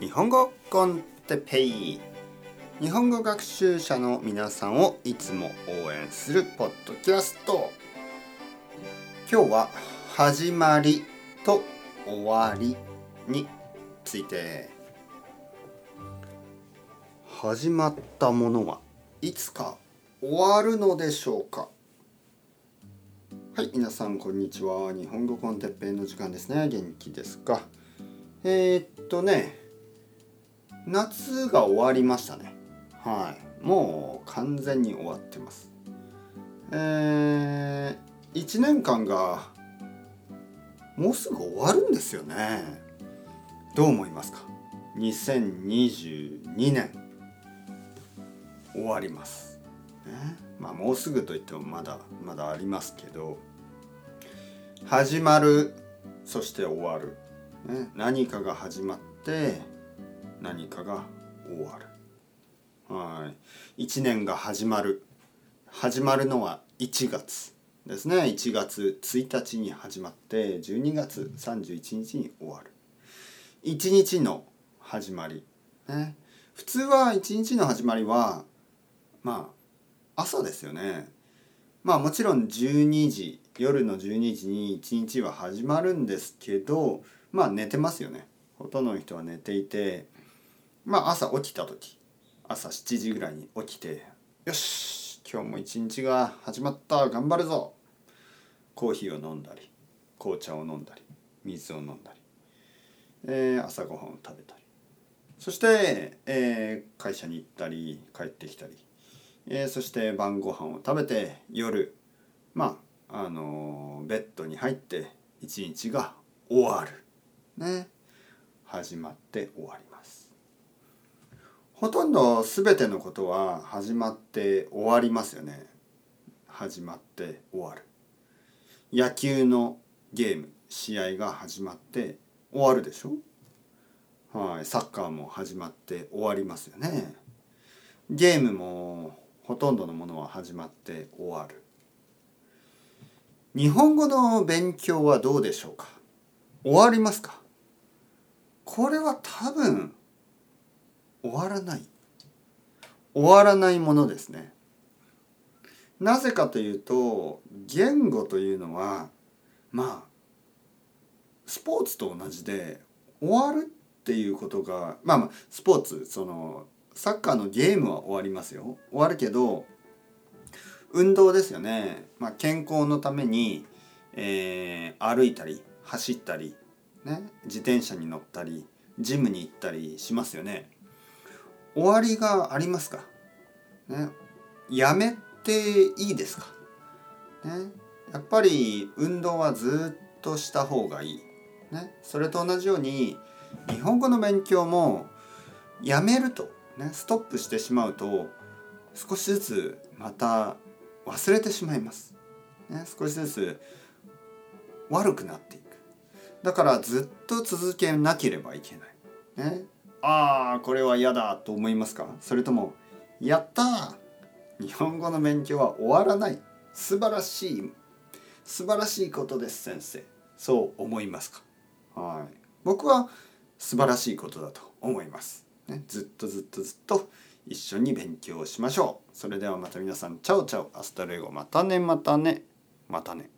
日本語コンテペイ。日本語学習者の皆さんをいつも応援するポッドキャスト。今日は始まりと終わりについて。始まったものはいつか終わるのでしょうか。はい皆さんこんにちは。日本語コンテッペイの時間ですね。元気ですか？えー、っとね。夏が終わりましたね。はい。もう完全に終わってます。えー、1年間がもうすぐ終わるんですよね。どう思いますか？2022年。終わります、ね、まあもうすぐといってもまだまだありますけど。始まるそして終わる、ね、何かが始まって何かが終わる。はい。1年が始まる。始まるのは1月ですね。1月1日に始まって12月31日に終わる。1日の始まり、ね、普通は1日の始まりはまあ朝ですよね。まあもちろん12時夜の12時に1日は始まるんですけどまあ寝てますよね。ほとんどの人は寝ていてまあ朝起きた時。朝7時ぐらいに起きてよし今日も一日が始まった。頑張るぞ。コーヒーを飲んだり紅茶を飲んだり水を飲んだり、えー、朝ごはんを食べたり。そして、えー、会社に行ったり帰ってきたり、えー、そして晩ご飯を食べて夜まああのベッドに入って一日が終わる。ね。始まって終わります。ほとんど全てのことは始まって終わりますよね。始まって終わる。野球のゲーム試合が始まって終わるでしょ。はい。サッカーも始まって終わりますよね。ゲームもほとんどのものは始まって終わる。日本語の勉強はどうでしょうか？終わりますか？これは多分終わらない。終わらないものですね。なぜかというと言語というのはまあスポーツと同じで終わるっていうことがまあまあスポーツそのサッカーのゲームは終わりますよ。終わるけど運動ですよね、まあ、健康のために、えー歩いたり走ったり、ね、自転車に乗ったりジムに行ったりしますよね。終わりがありますか、ね、やめていいですか、ね、やっぱり運動はずっとした方がいい、ね、それと同じように日本語の勉強もやめると、ね、ストップしてしまうと少しずつまた忘れてしまいます、ね、少しずつ悪くなっていく。だからずっと続けなければいけない、ね、ああこれは嫌だと思いますか？それともやった日本語の勉強は終わらない。素晴らしい。素晴らしいことです先生。そう思いますか？はい。僕は素晴らしいことだと思います、ね、ずっとずっとずっと一緒に勉強しましょう。それではまた皆さんチャオチャオ。 Hasta luego。またねまたね。またね。